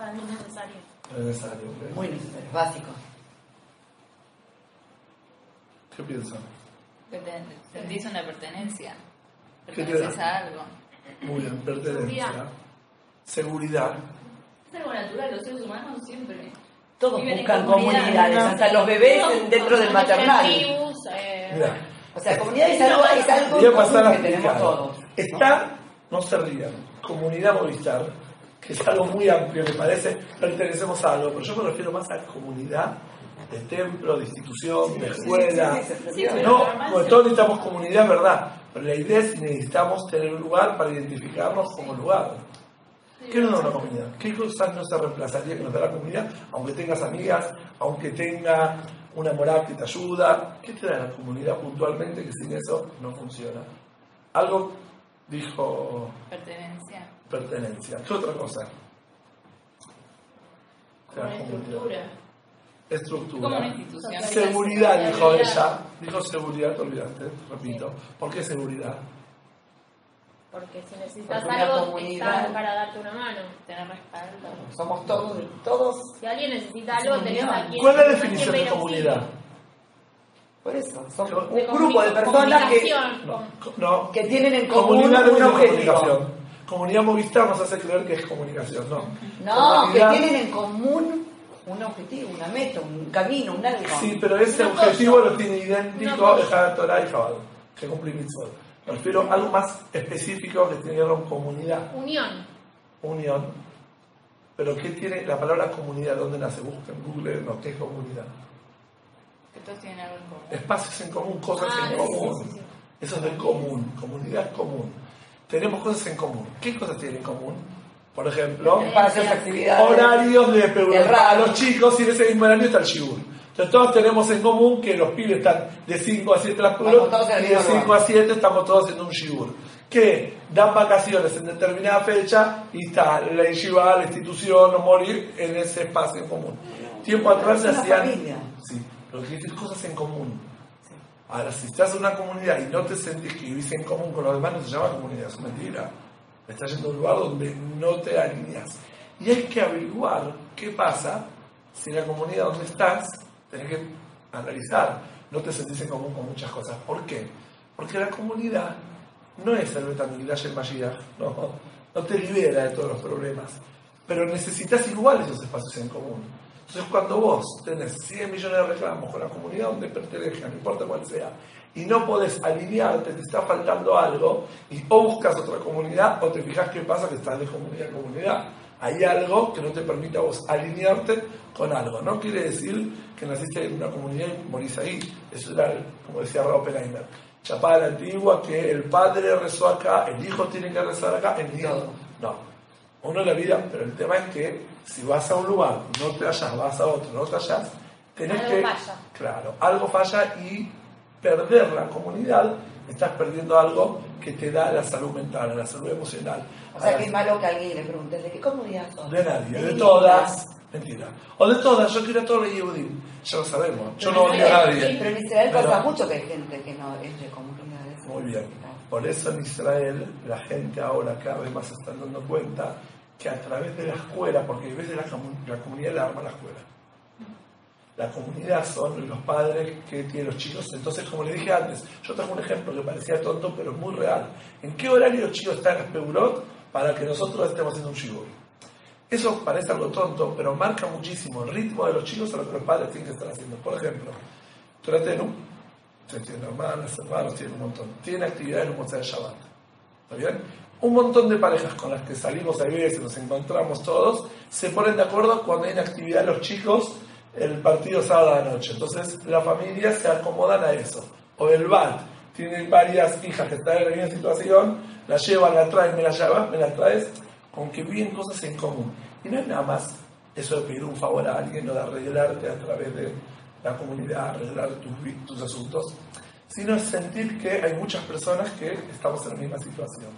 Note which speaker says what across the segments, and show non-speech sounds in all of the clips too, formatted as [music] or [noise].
Speaker 1: Para mí es necesario.
Speaker 2: Es necesario. ¿ok?
Speaker 3: Muy necesario, básico.
Speaker 2: ¿Qué
Speaker 4: te- Sentís una pertenencia.
Speaker 2: ¿Qué te
Speaker 4: Perteneces a algo.
Speaker 2: Muy bien, pertenencia.
Speaker 1: Seguridad.
Speaker 5: Es algo natural, los seres humanos siempre.
Speaker 3: Todos
Speaker 5: Viven en
Speaker 3: buscan
Speaker 5: comunidad,
Speaker 3: comunidades,
Speaker 5: ¿no?
Speaker 3: hasta los bebés dentro del maternal.
Speaker 1: tribus, eh,
Speaker 2: Mira,
Speaker 3: O sea, comunidad es algo, es algo
Speaker 2: voy a pasar a
Speaker 3: común que tenemos todos.
Speaker 2: Está, no se rían, comunidad Movistar, que es algo muy amplio, me parece, pertenecemos a algo, pero yo me refiero más a comunidad de templo, de institución, de escuela.
Speaker 3: sí, sí, sí, sí,
Speaker 1: sí, pero
Speaker 2: No, todos necesitamos comunidad, ¿verdad? Pero la idea es si necesitamos tener un lugar para identificarnos como lugar. ¿Qué nos da una comunidad? ¿Qué cosas no se reemplazaría que nos da la comunidad? Aunque tengas amigas, aunque tenga una moral que te ayuda. ¿Qué te da la comunidad puntualmente que sin eso no funciona? Algo dijo
Speaker 4: Pertenencia.
Speaker 2: pertenencia. ¿Qué otra cosa?
Speaker 1: Como una estructura.
Speaker 2: Estructura.
Speaker 4: Como una institución.
Speaker 2: Seguridad, dijo
Speaker 1: Seguridad.
Speaker 2: ella. Dijo seguridad, te olvidaste, repito. ¿Por qué seguridad?
Speaker 1: Porque si necesitas
Speaker 3: Porque
Speaker 1: algo, están para darte una mano.
Speaker 4: Tener respaldo.
Speaker 3: Somos todos, todos,
Speaker 1: Si alguien necesita algo, tenés a quien
Speaker 2: ¿Cuál es la definición de comunidad?
Speaker 3: Por eso,
Speaker 2: De
Speaker 3: un
Speaker 1: De
Speaker 3: grupo de personas que,
Speaker 2: No, no.
Speaker 3: tienen en común un
Speaker 2: es
Speaker 3: objetivo.
Speaker 2: comunicación. Comunidad Movistar nos hace creer que es comunicación, no.
Speaker 3: No, que tienen en común un objetivo, una meta, un camino, un algo.
Speaker 2: Sí, pero ese objetivo lo tiene idéntico
Speaker 1: apoyo.
Speaker 2: Ejad Torah y Jabal, que cumplir mitzvot. Me refiero a algo más específico que tiene que ver con comunidad,
Speaker 1: unión.
Speaker 2: unión. Pero ¿qué tiene la palabra comunidad? ¿Dónde nace? Busca en Google, no, ¿qué es comunidad?
Speaker 4: Que todos tienen algo en común.
Speaker 2: Espacios en común, cosas
Speaker 1: Ah,
Speaker 2: en
Speaker 1: sí,
Speaker 2: común.
Speaker 1: sí, sí, sí.
Speaker 2: Eso es de común, comunidad común. Tenemos cosas en común. ¿Qué cosas tienen en común? Por ejemplo,
Speaker 3: Espacios, actividades.
Speaker 2: horarios de
Speaker 3: radio.
Speaker 2: los chicos, y en ese mismo horario está el Shibur. Entonces todos tenemos en común que los pibes están de 5 a 7 las
Speaker 3: Vamos todos en el
Speaker 2: y de
Speaker 3: mismo
Speaker 2: 5 a 7 estamos todos haciendo un Shibur. Que dan vacaciones en determinada fecha y está la yeshiva, la institución o morir en ese espacio en común. Tiempo atrás se hacían...
Speaker 3: familia.
Speaker 2: Sí, pero que decir cosas en común. Ahora, si estás en una comunidad y no te sentís que vivís en común con los demás, no se llama comunidad, es mentira. Estás yendo a un lugar donde no te alineas. Y hay que averiguar qué pasa si en la comunidad donde estás tenés que analizar. No te sentís en común con muchas cosas. ¿Por qué? Porque la comunidad no es el Betamigdash el Mashiach, no, no te libera de todos los problemas. Pero necesitas igual esos espacios en común. Entonces, cuando vos tenés 100 millones de reclamos con la comunidad donde pertenezcas, no importa cuál sea, y no podés alinearte, te está faltando algo, y o buscas otra comunidad o te fijas qué pasa que estás de comunidad en comunidad. Hay algo que no te permite a vos alinearte con algo. No quiere decir que naciste en una comunidad y morís ahí. Eso era, como decía Oppenheimer, chapada a la antigua, que el padre rezó acá, el hijo tiene que rezar acá, el niño no. Uno en la vida, pero el tema es que si vas a un lugar, no te hallas, vas a otro, no te hallas, tenés
Speaker 1: Algo
Speaker 2: que.
Speaker 1: falla.
Speaker 2: Claro, algo falla y perder la comunidad, estás perdiendo algo que te da la salud mental, la salud emocional.
Speaker 3: O sea, que es malo que alguien le pregunte, ¿de qué comunidad sos?
Speaker 2: de nadie, de
Speaker 3: ninguna.
Speaker 2: todas. Mentira. O de todas, yo quiero a todos los Yehudim. Ya lo sabemos. Yo no
Speaker 3: Pero
Speaker 2: odio a nadie.
Speaker 3: Pero en Israel
Speaker 2: Pero-
Speaker 3: pasa mucho que hay gente que no es de comunidades.
Speaker 2: Muy bien. Por eso en Israel la gente ahora cada vez más se está dando cuenta que a través de la escuela, porque veces la, comu- la comunidad la arma la escuela. La comunidad son los padres que tienen los chicos. Entonces, como les dije antes, yo traje un ejemplo que parecía tonto, pero es muy real. ¿En qué horario los chicos están en Espegurot para que nosotros estemos haciendo un shibur? Eso parece algo tonto, pero marca muchísimo el ritmo de los chicos a lo que los padres tienen que estar haciendo. Por ejemplo, Tratenu, ustedes tienen hermanas, hermanos, tienen un montón. Tienen actividades en un de Shabbat. ¿Está bien? Un montón de parejas con las que salimos a veces, nos encontramos todos, se ponen de acuerdo cuando hay una actividad los chicos, el partido sábado a la noche. Entonces, la familia se acomodan a eso. O el BAT, tienen varias hijas que están en la misma situación, la llevan, la traen, me la llevas, me la traes, con que viven cosas en común. Y no es nada más eso de pedir un favor a alguien o de arreglarte a través de la comunidad, arreglar tus asuntos, sino es sentir que hay muchas personas que estamos en la misma situación.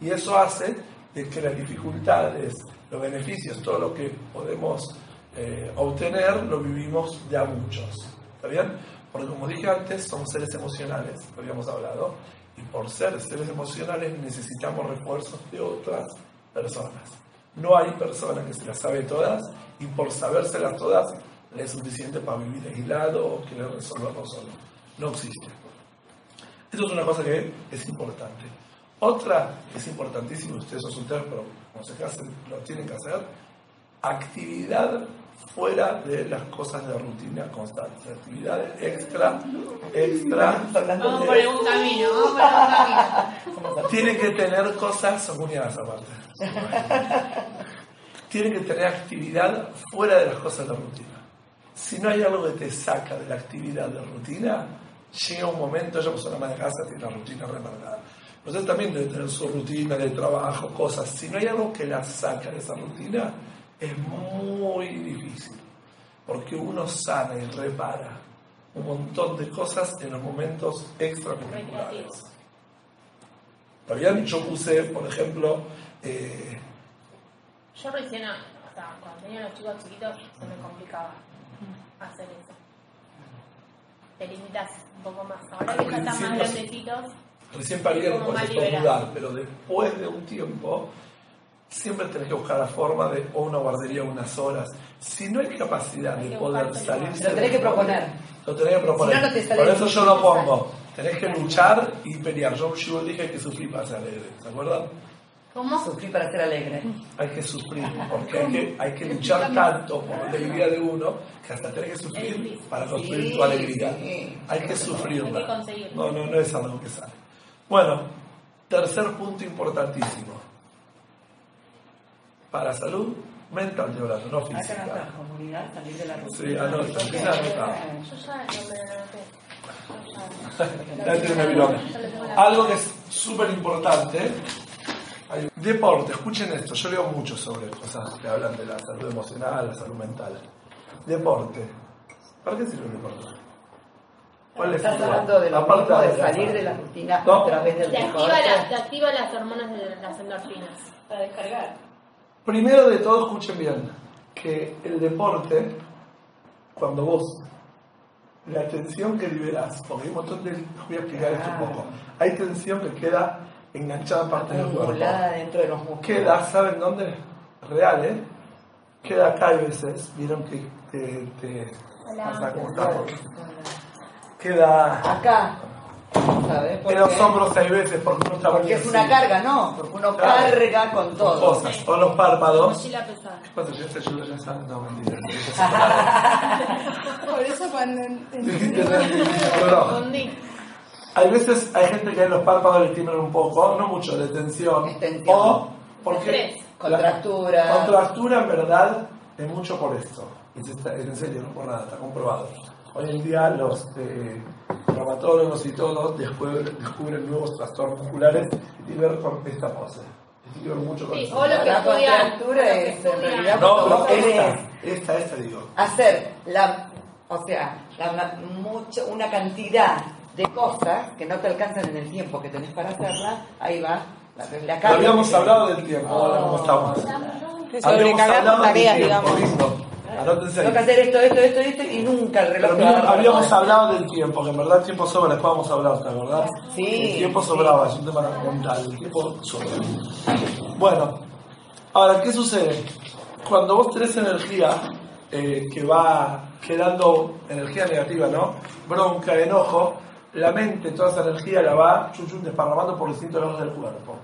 Speaker 2: Y eso hace de que las dificultades, los beneficios, todo lo que podemos eh, obtener, lo vivimos de a muchos. ¿Está bien? Porque como dije antes, somos seres emocionales, lo habíamos hablado, y por ser seres emocionales necesitamos refuerzos de otras personas. No hay persona que se las sabe todas y por sabérselas todas le es suficiente para vivir aislado o querer resolverlo solo. No existe. Esto es una cosa que es importante. Otra que es importantísima, ustedes son solteros, pero cuando se casen lo tienen que hacer, actividad fuera de las cosas de rutina constante, actividades extra, extra.
Speaker 1: Vamos por algún camino, vamos por algún camino. [laughs]
Speaker 2: Tiene que tener cosas unidas aparte. Tiene que tener actividad fuera de las cosas de rutina. Si no hay algo que te saca de la actividad de rutina, llega un momento, yo persona más de casa tiene una rutina remarcada. Usted también debe tener su rutina de trabajo, cosas. Si no hay algo que la saca de esa rutina, es muy difícil. Porque uno sana y repara un montón de cosas en los momentos extracurriculares. ¿Está bien? Yo puse, por ejemplo, eh,
Speaker 1: Yo recién, o sea, cuando tenía los chicos chiquitos, se me complicaba hacer eso. Te limitas un poco más. Ahora que ya están más grandecitos,
Speaker 2: recién por
Speaker 1: más
Speaker 2: estornudar, pero después de un tiempo, siempre tenés que buscar la forma de o una guardería unas horas. Si no hay capacidad
Speaker 1: Hay
Speaker 2: de poder salir,
Speaker 3: Lo tenés que proponer.
Speaker 2: Lo tenés que proponer.
Speaker 3: Si no, no te
Speaker 2: Por eso yo lo pongo. Tenés que luchar y pelear. Yo, yo dije que sufrí para ser alegre, ¿se acuerdan?
Speaker 1: ¿Cómo?
Speaker 3: Sufrí para ser alegre.
Speaker 2: Hay que sufrir, porque hay que, hay que luchar tanto por la alegría de uno que hasta tenés que sufrir para construir
Speaker 3: Sí,
Speaker 2: tu alegría.
Speaker 3: sí.
Speaker 2: Hay que sufrirla. No, no, no es algo que sale. Bueno, tercer punto importantísimo. Para salud mental, estoy hablando, no
Speaker 3: Acá
Speaker 2: física.
Speaker 3: nuestra comunidad, salir de la rutina.
Speaker 2: Sí, anota, empieza a anotar.
Speaker 1: Yo ya no me lo anoté. [laughs]
Speaker 2: Ya tiene mi virome. Algo que es súper importante. Hay- Deporte, escuchen esto, yo leo mucho sobre cosas que hablan de la salud emocional, la salud mental. Deporte. ¿Para qué sirve el deporte? ¿Cuál es
Speaker 3: Estás
Speaker 2: el-
Speaker 3: hablando de lo mismo de
Speaker 2: la-
Speaker 3: salir de la rutina
Speaker 2: No.
Speaker 3: a través del
Speaker 1: Te activa,
Speaker 3: deporte.
Speaker 1: la- te activa las hormonas de las endorfinas.
Speaker 5: Para descargar.
Speaker 2: Primero de todo, escuchen bien, que el deporte, cuando vos, la tensión que liberás, porque hay un montón de, voy a explicar esto un poco, hay tensión que queda enganchada en parte del cuerpo.
Speaker 3: dentro de los músculos.
Speaker 2: Queda, ¿saben dónde? Real, ¿eh? Queda acá hay veces, vieron que te... te
Speaker 1: Hola.
Speaker 2: hasta cómo estamos. Queda
Speaker 3: Acá, ¿sabes?
Speaker 2: en los hombros hay veces porque uno está
Speaker 3: Porque es una
Speaker 2: así,
Speaker 3: carga, ¿no? Porque uno
Speaker 2: Claro.
Speaker 3: carga con
Speaker 2: con
Speaker 3: todo.
Speaker 2: cosas, o los párpados.
Speaker 1: Mochila pesada.
Speaker 2: ¿Qué pasa? Yo te ayudo, ya sabes. No, mentira.
Speaker 4: Por eso cuando
Speaker 2: Pero,
Speaker 1: Confundí.
Speaker 2: Hay veces hay gente que en los párpados le tiemblan un poco, no mucho, de tensión.
Speaker 3: Es tensión.
Speaker 2: O porque.
Speaker 3: Contractura.
Speaker 2: La contractura en verdad es mucho por esto. Es, esta- es en serio, no por nada, está comprobado. Hoy en día los eh, traumatólogos y todos descubren, descubren nuevos trastornos musculares y ver con esta pose. Tiene que ver mucho con
Speaker 1: Sí, o lo que
Speaker 3: La contractura
Speaker 1: o lo que
Speaker 3: es, en realidad,
Speaker 2: No, pero esta, esta, esta digo.
Speaker 3: hacer la, o sea, la, mucho, una cantidad de cosas que no te alcanzan en el tiempo que tenés para hacerla, ahí va. La, la
Speaker 2: Habíamos hablado del tiempo, ahora cómo estamos. Habíamos hablado del tiempo, listo.
Speaker 3: Tengo que hacer esto, esto, esto, esto y nunca el reloj
Speaker 2: Pero habíamos hablado del tiempo, que en verdad el tiempo sobra, después vamos a hablar, ¿te acordás?
Speaker 3: Sí,
Speaker 2: El tiempo
Speaker 3: sí.
Speaker 2: sobraba, es un tema mental, el tiempo sobra. Bueno, ahora, ¿qué sucede? Cuando vos tenés energía eh, que va quedando energía negativa, ¿no? Bronca, enojo, la mente, toda esa energía la va chuchun desparramando por distintos lados del cuerpo.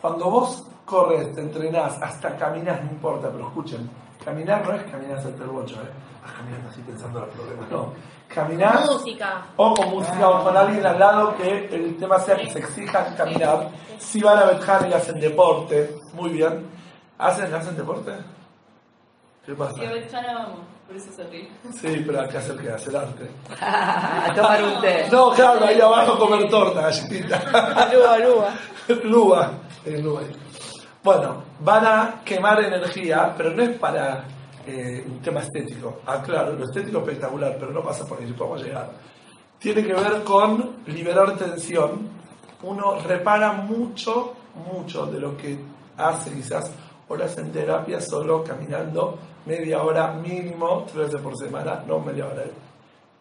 Speaker 2: Cuando vos corres, te entrenás, hasta caminás, no importa, pero escuchen, caminar no es caminar hasta el bocho, ¿eh? Vas caminando así pensando en los problemas, no. Caminar
Speaker 1: Música.
Speaker 2: o con música o con alguien al lado que el tema sea que se exija caminar. Si van a Betján y hacen deporte, muy bien. ¿Hacen, ¿hacen deporte? ¿Qué pasa?
Speaker 5: Ya no vamos, por eso se ríe.
Speaker 2: Sí, pero hay que hacer que hacer arte.
Speaker 3: a tomar un té.
Speaker 2: No, claro, ahí abajo comer torta, galletita.
Speaker 3: Lúa, lúa.
Speaker 2: Lúa, eh, lúa. Bueno, van a quemar energía, pero no es para eh, un tema estético. Ah, claro, lo estético es espectacular, pero no pasa por ahí, podemos llegar. Tiene que ver con liberar tensión. Uno repara mucho, mucho de lo que hace quizás horas en terapia solo caminando media hora mínimo, tres veces por semana, no media hora.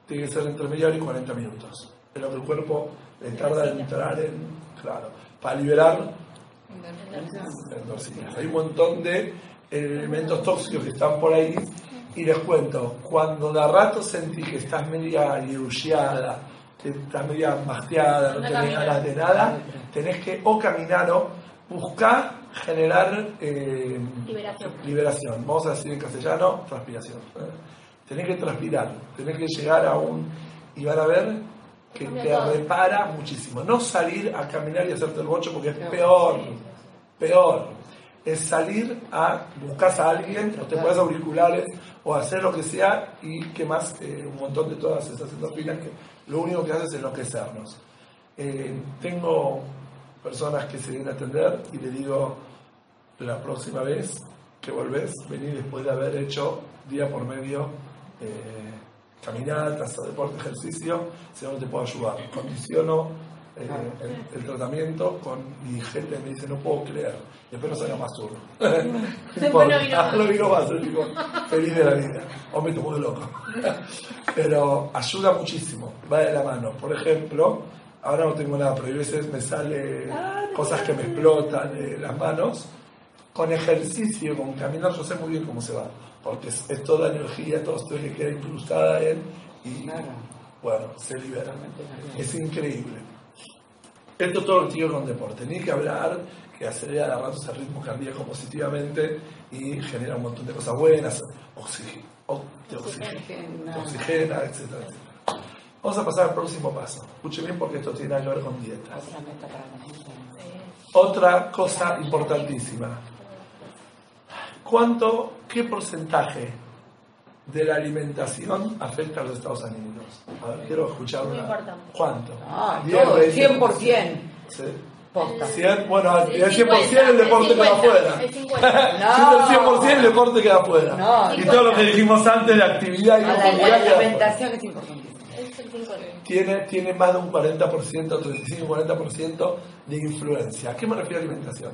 Speaker 2: Tiene que ser entre media hora y 40 minutos. Es lo que el cuerpo le tarda en entrar en, claro, para liberar endorfinas. Hay un montón de elementos tóxicos que están por ahí. Y les cuento, cuando de rato sentí que estás media lirugiada, que estás media masteada, no tenés ganas de nada, tenés que o caminar o buscar generar eh,
Speaker 1: Liberación.
Speaker 2: liberación. Vamos a decir en castellano, transpiración. ¿eh? Tenés que transpirar, tenés que llegar a un... Y van a ver que te
Speaker 1: todo.
Speaker 2: repara muchísimo. No salir a caminar y hacerte el bocho porque es peor, peor. Es salir a buscar a alguien, o te pones auriculares, o hacer lo que sea, y que más eh, un montón de todas esas endorfinas que lo único que hace es enloquecernos. Eh, tengo personas que se vienen a atender y le digo, la próxima vez que volvés, vení después de haber hecho día por medio eh, caminatas, deporte, ejercicio, si no te puedo ayudar. Condiciono eh, el, el tratamiento con mi gente me dice, no puedo creer. Después no salga más turno. [laughs] no
Speaker 1: vino más. [laughs]
Speaker 2: digo, feliz de la vida. O me tomo de loco. [laughs] Pero ayuda muchísimo, va de la mano. Por ejemplo, ahora no tengo nada, pero hay veces me sale cosas que me explotan eh, las manos. Con ejercicio, con caminar, yo sé muy bien cómo se va, porque es, es toda energía, toda esto que queda incrustada en y bueno, se libera. Es increíble. Esto todo lo ver con deporte. Ni que hablar que acelera a ratos el ritmo cardíaco positivamente y genera un montón de cosas buenas, oxig- o- te oxigena, te oxigena, etcétera, etcétera. Vamos a pasar al próximo paso. Escuchen bien porque esto tiene que ver con dietas.
Speaker 3: Otra la
Speaker 2: cosa importantísima. ¿Cuánto, qué porcentaje de la alimentación afecta a los estados anímicos? A ver, quiero escuchar una.
Speaker 1: importante.
Speaker 2: ¿Cuánto?
Speaker 3: Ah,
Speaker 2: 10,
Speaker 3: todo,
Speaker 2: 20,
Speaker 3: 100%.
Speaker 2: Sí.
Speaker 3: Posta.
Speaker 2: 100, bueno,
Speaker 1: El
Speaker 2: el 100% el deporte queda
Speaker 1: 50,
Speaker 2: afuera. [laughs]
Speaker 1: el 50.
Speaker 3: No.
Speaker 2: Si el 100% el deporte queda afuera.
Speaker 3: No,
Speaker 2: y todo lo que dijimos antes de actividad y
Speaker 3: Ah, La, la
Speaker 2: afuera.
Speaker 3: alimentación es importantísima.
Speaker 1: Es el 50.
Speaker 2: tiene, tiene más de un 40%, 35-40% de influencia. ¿A qué me refiero a alimentación?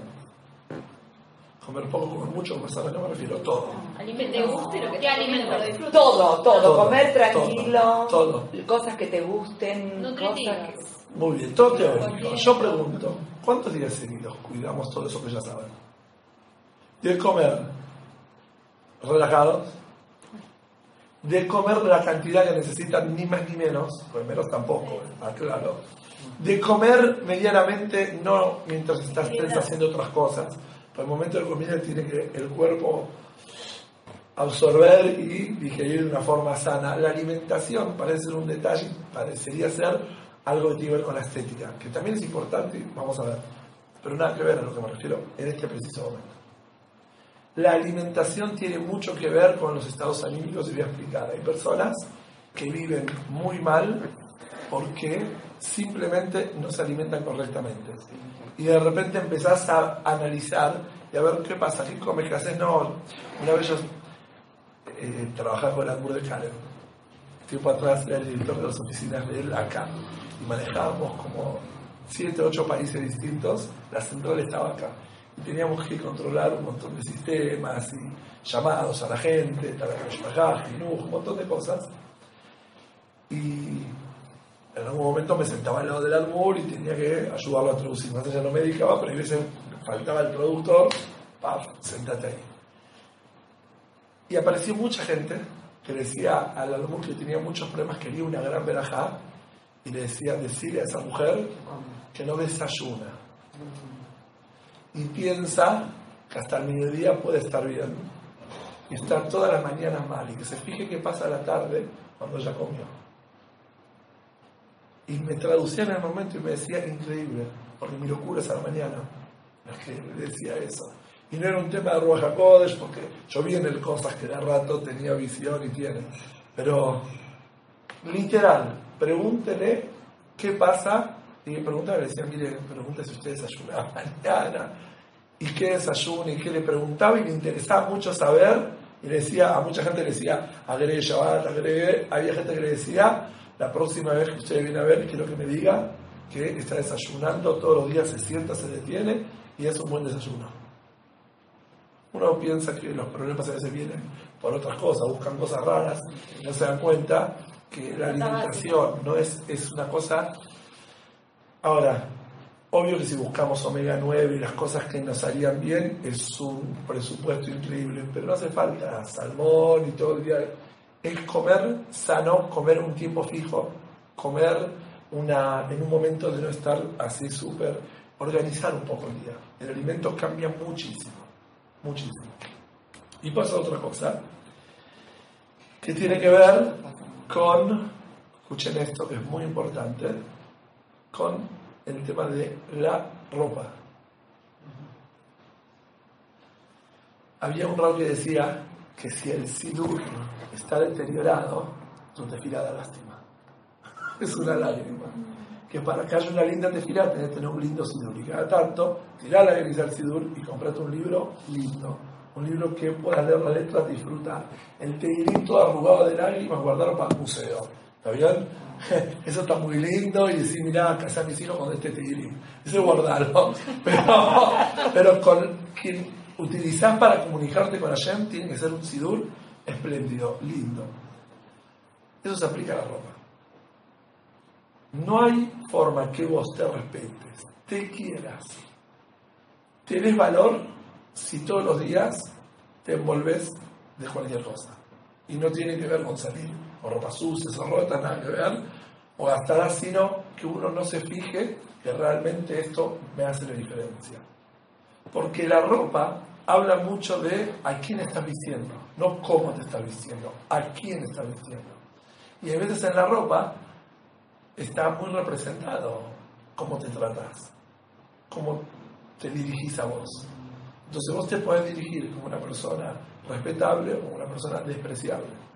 Speaker 2: Comer poco, comer mucho, comer sano, no me refiero a todo.
Speaker 5: Te guste lo que
Speaker 1: ¿Qué
Speaker 5: te disfrutes.
Speaker 3: Todo, todo,
Speaker 2: Todo,
Speaker 3: comer tranquilo,
Speaker 2: todo,
Speaker 3: cosas que te gusten,
Speaker 1: Nutritivas.
Speaker 3: cosas que...
Speaker 2: Muy bien, todo teórico. Yo pregunto, ¿cuántos días seguidos cuidamos todo eso que ya saben? De comer relajados, de comer la cantidad que necesitan, ni más ni menos, pues menos tampoco, está claro. De comer medianamente, no mientras estás haciendo otras cosas. Por el momento de comida tiene que el cuerpo absorber y digerir de una forma sana. La alimentación parece ser un detalle, parecería ser algo que tiene que ver con la estética, que también es importante, vamos a ver, pero nada que ver a lo que me refiero en este preciso momento. La alimentación tiene mucho que ver con los estados anímicos y voy a explicar. Hay personas que viven muy mal porque simplemente no se alimentan correctamente. Y de repente empezás a analizar y a ver qué pasa, qué comes, qué haces. No, una vez yo eh, trabajaba con el Albur de Caleb. Tiempo atrás era el director de las oficinas de él acá. Y manejábamos como 7, 8 países distintos. La central estaba acá. Y teníamos que controlar un montón de sistemas y llamados a la gente, Jinuj, un montón de cosas. Y en algún momento me sentaba al lado del Albur y tenía que ayudarlo a traducir. Más allá no me dedicaba, pero a veces faltaba el productor, paf, sentate ahí. Y apareció mucha gente que decía al Albur que tenía muchos problemas, quería una gran verajá, y le decía, decirle a esa mujer que no desayuna. Y piensa que hasta el mediodía puede estar bien. Y estar todas las mañanas mal. Y que se fije qué pasa la tarde cuando ya comió. Y me traducía en el momento y me decía, increíble, porque mi locura es a la mañana. Es que le decía eso. Y no era un tema de Ruach HaKodesh, porque yo vi en el cosas que de rato tenía visión y tiene. Pero, literal, pregúntele qué pasa. Y me preguntaba, le decía, mire, pregúntale si usted desayuna mañana. ¿Y qué desayuna? ¿Y qué le preguntaba? Y le interesaba mucho saber. Y le decía, a mucha gente le decía, agregue Shabbat, agregue. Había gente que le decía, la próxima vez que usted viene a ver, quiero que me diga que está desayunando todos los días, se sienta, se detiene y es un buen desayuno. Uno piensa que los problemas a veces vienen por otras cosas, buscan cosas raras y no se dan cuenta que la alimentación no es, es una cosa. Ahora, Obvio que si buscamos omega 9 y las cosas que nos harían bien, es un presupuesto increíble, pero no hace falta salmón y todo el día. Es comer sano, comer un tiempo fijo, comer una, en un momento de no estar así súper, organizar un poco el día. El alimento cambia muchísimo, muchísimo. Y pasa otra cosa, que tiene que ver con, escuchen esto que es muy importante, con el tema de la ropa. Había un rol que decía que si el sidur está deteriorado, tu tefila da lástima. [laughs] Es una lágrima. Que para que haya una linda tefila tenés que tener un lindo sidur. Y cada tanto, tirá la gris al sidur y comprate un libro lindo. Un libro que puedas leer la letra disfrutar. El teilito arrugado de lágrimas, guardarlo para el museo. ¿Está bien? [laughs] Eso está muy lindo y decir, mirá, casar mis hijos con este teilín. Eso guardarlo. [laughs] Pero, pero con quien utilizás para comunicarte con Hashem tiene que ser un sidur espléndido, lindo. Eso se aplica a la ropa. No hay forma que vos te respetes, te quieras, tenés valor si todos los días te envolves de cualquier cosa. Y no tiene que ver con salir o ropa sucias o rotas, nada que ver, o gastar, sino que uno no se fije que realmente esto me hace la diferencia. Porque la ropa habla mucho de a quién estás vistiendo, no cómo te estás vistiendo, a quién estás vistiendo. Y a veces en la ropa está muy representado cómo te tratas, cómo te dirigís a vos. Entonces vos te podés dirigir como una persona respetable o una persona despreciable.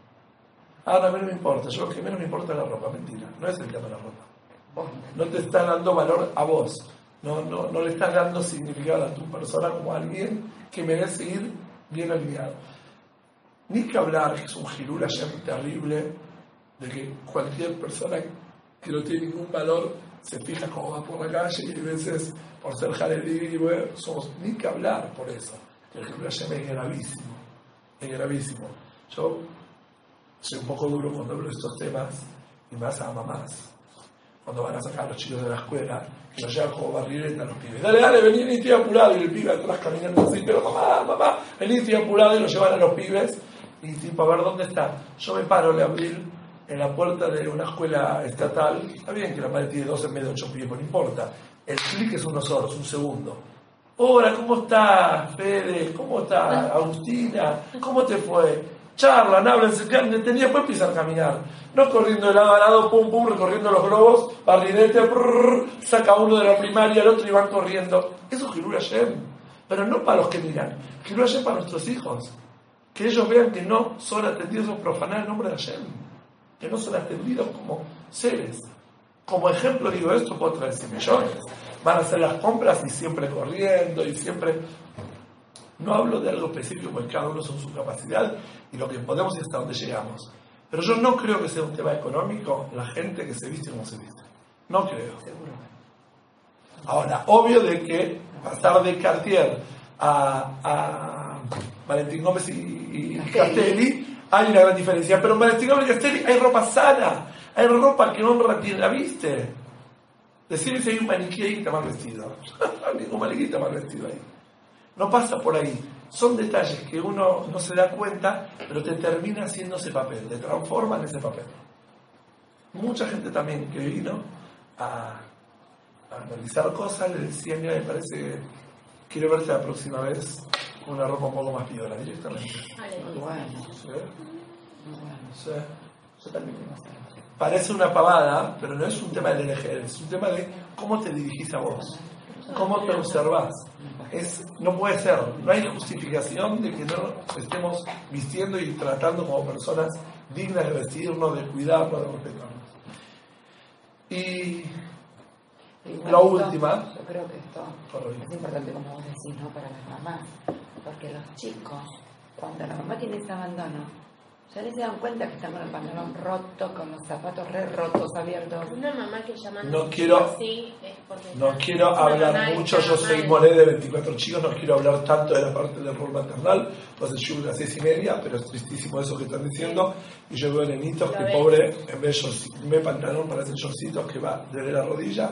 Speaker 2: Ahora a mí no me importa, yo lo que menos me importa es la ropa, mentira, no es el tema de la ropa. No te está dando valor a vos, no, no, no le estás dando significado a tu persona como alguien que merece ir bien alineado. Ni que hablar, que es un girul terrible, de que cualquier persona que no tiene ningún valor se fija cómo va por la calle y a veces por ser jaredí, somos ni que hablar por eso. El Girul Hashem es gravísimo, es gravísimo. Yo soy un poco duro cuando hablo de estos temas y más a mamás. Cuando van a sacar a los chicos de la escuela, que los llevan como barrileta a los pibes. Dale, dale, vení, vení, estoy apurado. Y el pibe atrás caminando así, pero mamá, mamá, vení, estoy apurado. Y lo llevan a los pibes. Y tipo, a ver, ¿dónde está? Yo me paro de abril en la puerta de una escuela estatal. Está bien que la madre tiene dos en vez de ocho pibes, no importa. El clic es unos horas, un segundo. Hola, ¿cómo estás, Fede? ¿Cómo estás, Agustina? ¿Cómo te fue? Charlan, hablan, se quedan tenía después empiezan a caminar. No corriendo de lado a lado, pum, pum, recorriendo los globos, barrinete, prrr, saca uno de la primaria, el otro y van corriendo. Eso es Gilul Hashem. Pero no para los que miran, Gilul Hashem para nuestros hijos. Que ellos vean que no son atendidos profanar el nombre de Hashem. Que no son atendidos como seres. Como ejemplo digo esto, puedo traerse millones. Van a hacer las compras y siempre corriendo y siempre no hablo de algo específico porque cada uno son su capacidad y lo que podemos y hasta dónde llegamos. Pero yo no creo que sea un tema económico la gente que se viste como se viste. No creo. Ahora, obvio de que pasar de Cartier a, a Valentín Gómez y, y Castelli hay una gran diferencia. Pero en Valentín Gómez y Castelli hay ropa sana, hay ropa que honra a quien la viste. Decirle si hay un maniquí ahí que está mal vestido. [laughs] Ningún maniquí está mal vestido ahí. No pasa por ahí. Son detalles que uno no se da cuenta, pero te termina haciendo ese papel, te transforma en ese papel. Mucha gente también que vino a, a analizar cosas le decía, mira, me parece que quiero verte la próxima vez con una ropa un poco más piola, directamente.
Speaker 3: Bueno,
Speaker 2: ¿Sí?
Speaker 3: bueno.
Speaker 2: ¿Sí?
Speaker 3: Yo también tengo esa
Speaker 2: Parece una pavada, pero no es un tema de elegir, es un tema de cómo te dirigís a vos, cómo te observás. Es, no puede ser, no hay justificación de que no estemos vistiendo y tratando como personas dignas de vestirnos, de cuidarnos, de respetarnos. Y La última.
Speaker 3: Yo creo que esto es importante, como vos decís, ¿no? Para las mamás. Porque los chicos, cuando la mamá tiene ese abandono, ya ni se dan cuenta que están con el pantalón roto, con los zapatos re rotos, abiertos.
Speaker 1: Una mamá que llama
Speaker 2: No quiero-
Speaker 1: así es porque
Speaker 2: no quiero hablar mucho, yo soy. Monet de 24 chicos, no quiero hablar tanto de la parte del rol maternal, pues el show de las seis y media, pero es tristísimo eso que están diciendo, y yo veo nenitos que
Speaker 1: ves.
Speaker 2: pobre, en vez de shortci- en vez de pantalón parecen shortcitos que va desde la rodilla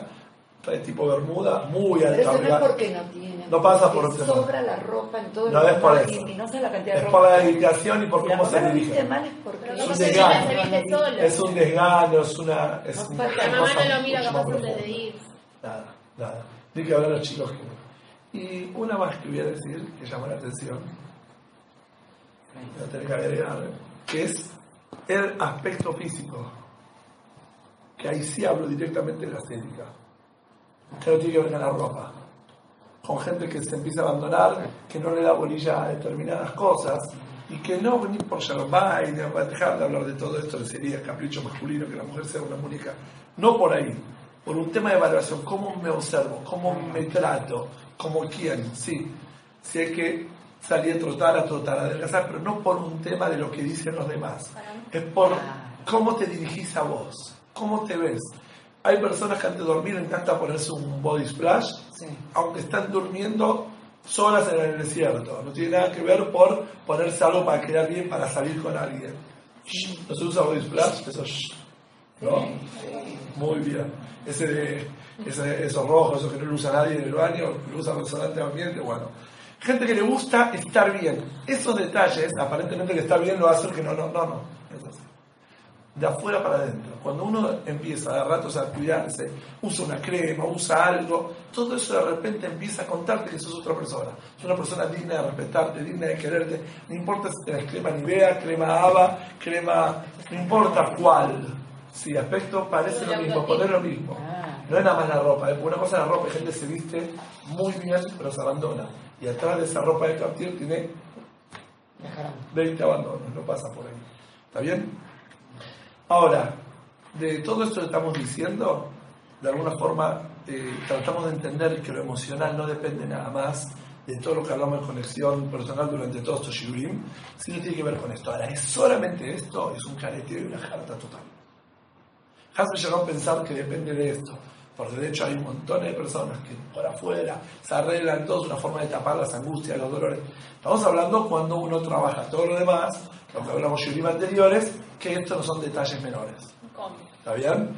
Speaker 2: trae tipo bermuda, muy
Speaker 3: Pero
Speaker 2: alta.
Speaker 3: eso no es porque no tiene.
Speaker 2: No pasa por otro tema.
Speaker 3: sobra la ropa en todo el
Speaker 2: No es eso.
Speaker 3: y, y no sé la cantidad de
Speaker 2: Es por la dedicación y por
Speaker 3: la
Speaker 2: cómo se
Speaker 3: lo viste
Speaker 2: dirige.
Speaker 3: mal es porque
Speaker 1: Pero
Speaker 2: Es
Speaker 1: capaz
Speaker 2: un desgano.
Speaker 1: se viste solo.
Speaker 2: Es un desgano, es una. Es un-
Speaker 1: La mamá no lo mira capaz antes de ir.
Speaker 2: Nada, nada. Ni que hablar a los chicos que. Y una más que voy a decir, que llama la atención, voy a tener que agregar, que es el aspecto físico. Que ahí sí hablo directamente de la estética. Que no tiene que ver con la ropa. Con gente que se empieza a abandonar, que no le da bolilla a determinadas cosas, y que no venir por Shalomay, ni a dejar de hablar de todo esto, que sería capricho masculino, que la mujer sea una muñeca. No por ahí, por un tema de evaluación, cómo me observo, cómo me trato, como quién, sí. Si hay que salir a trotar, a trotar, a adelgazar, pero no por un tema de lo que dicen los demás. Es por cómo te dirigís a vos, cómo te ves. Hay personas que antes de dormir encanta ponerse un body splash,
Speaker 3: Sí.
Speaker 2: aunque están durmiendo solas en el desierto. No tiene nada que ver por ponerse algo para quedar bien, para salir con alguien. ¿No se usa body splash? Eso, shh, ¿no? Muy bien. Ese de, ese, esos rojos, esos que no lo usa nadie en el baño, lo usa restaurante ambiente, bueno. Gente que le gusta estar bien. Esos detalles, aparentemente que está bien, lo hacen que no, no, no, no. Es así. De afuera para adentro. Cuando uno empieza de ratos a cuidarse, usa una crema, usa algo, todo eso de repente empieza a contarte que sos otra persona. Sos una persona digna de respetarte, digna de quererte. No importa si tenés crema Nivea, crema Ava, crema. No importa cuál. Si aspecto parece lo mismo, poner lo mismo.
Speaker 3: Ah.
Speaker 2: No es nada más la ropa, ¿eh? una cosa es la ropa, gente se viste muy bien, pero se abandona. Y atrás de esa ropa de Cartier tiene
Speaker 3: Dejaron.
Speaker 2: 20 abandonos, no pasa por ahí. ¿Está bien? Ahora, de todo esto que estamos diciendo, de alguna forma eh, tratamos de entender que lo emocional no depende nada más de todo lo que hablamos de conexión personal durante todos estos shiurim, sino tiene que ver con esto. Ahora, es solamente esto, es un careteo y una jarta total. Hace no pensar que depende de esto, porque de hecho hay un montón de personas que por afuera se arreglan todos una forma de tapar las angustias, los dolores. Estamos hablando cuando uno trabaja todo lo demás, lo que hablamos en anteriores, que estos no son detalles menores. ¿Está bien?